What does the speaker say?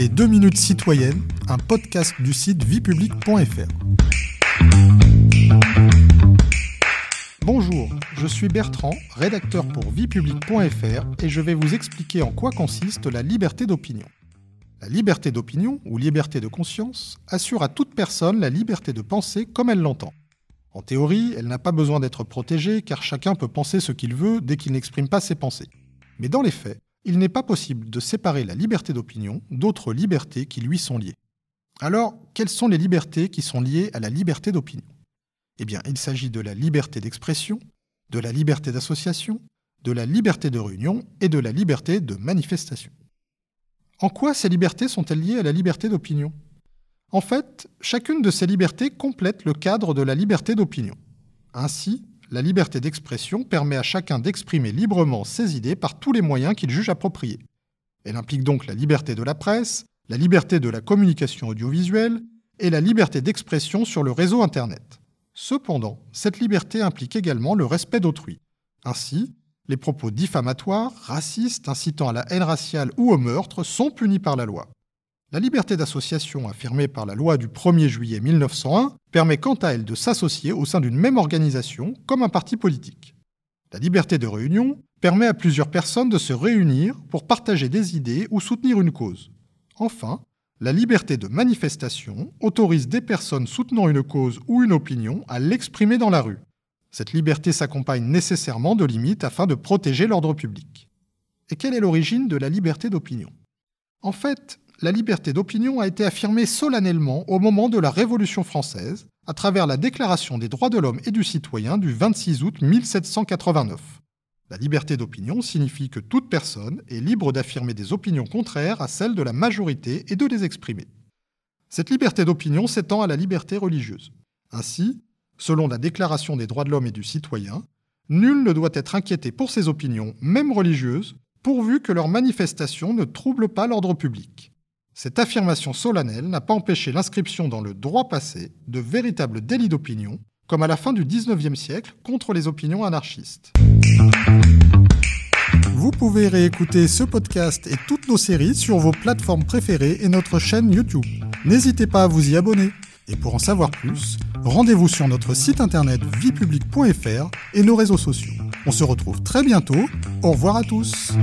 Les 2 minutes citoyennes, un podcast du site viepublic.fr. Bonjour, je suis Bertrand, rédacteur pour viepublic.fr et je vais vous expliquer en quoi consiste la liberté d'opinion. La liberté d'opinion, ou liberté de conscience, assure à toute personne la liberté de penser comme elle l'entend. En théorie, elle n'a pas besoin d'être protégée car chacun peut penser ce qu'il veut dès qu'il n'exprime pas ses pensées. Mais dans les faits, il n'est pas possible de séparer la liberté d'opinion d'autres libertés qui lui sont liées. Alors, quelles sont les libertés qui sont liées à la liberté d'opinion? Eh bien, il s'agit de la liberté d'expression, de la liberté d'association, de la liberté de réunion et de la liberté de manifestation. En quoi ces libertés sont-elles liées à la liberté d'opinion? En fait, chacune de ces libertés complète le cadre de la liberté d'opinion. Ainsi, la liberté d'expression permet à chacun d'exprimer librement ses idées par tous les moyens qu'il juge appropriés. Elle implique donc la liberté de la presse, la liberté de la communication audiovisuelle et la liberté d'expression sur le réseau Internet. Cependant, cette liberté implique également le respect d'autrui. Ainsi, les propos diffamatoires, racistes, incitant à la haine raciale ou au meurtre sont punis par la loi. La liberté d'association affirmée par la loi du 1er juillet 1901 permet quant à elle de s'associer au sein d'une même organisation comme un parti politique. La liberté de réunion permet à plusieurs personnes de se réunir pour partager des idées ou soutenir une cause. Enfin, la liberté de manifestation autorise des personnes soutenant une cause ou une opinion à l'exprimer dans la rue. Cette liberté s'accompagne nécessairement de limites afin de protéger l'ordre public. Et quelle est l'origine de la liberté d'opinion? En fait, la liberté d'opinion a été affirmée solennellement au moment de la Révolution française, à travers la Déclaration des droits de l'homme et du citoyen du 26 août 1789. La liberté d'opinion signifie que toute personne est libre d'affirmer des opinions contraires à celles de la majorité et de les exprimer. Cette liberté d'opinion s'étend à la liberté religieuse. Ainsi, selon la Déclaration des droits de l'homme et du citoyen, nul ne doit être inquiété pour ses opinions, même religieuses, pourvu que leurs manifestations ne troublent pas l'ordre public. Cette affirmation solennelle n'a pas empêché l'inscription dans le droit passé de véritables délits d'opinion, comme à la fin du XIXe siècle contre les opinions anarchistes. Vous pouvez réécouter ce podcast et toutes nos séries sur vos plateformes préférées et notre chaîne YouTube. N'hésitez pas à vous y abonner. Et pour en savoir plus, rendez-vous sur notre site internet viepublic.fr et nos réseaux sociaux. On se retrouve très bientôt. Au revoir à tous.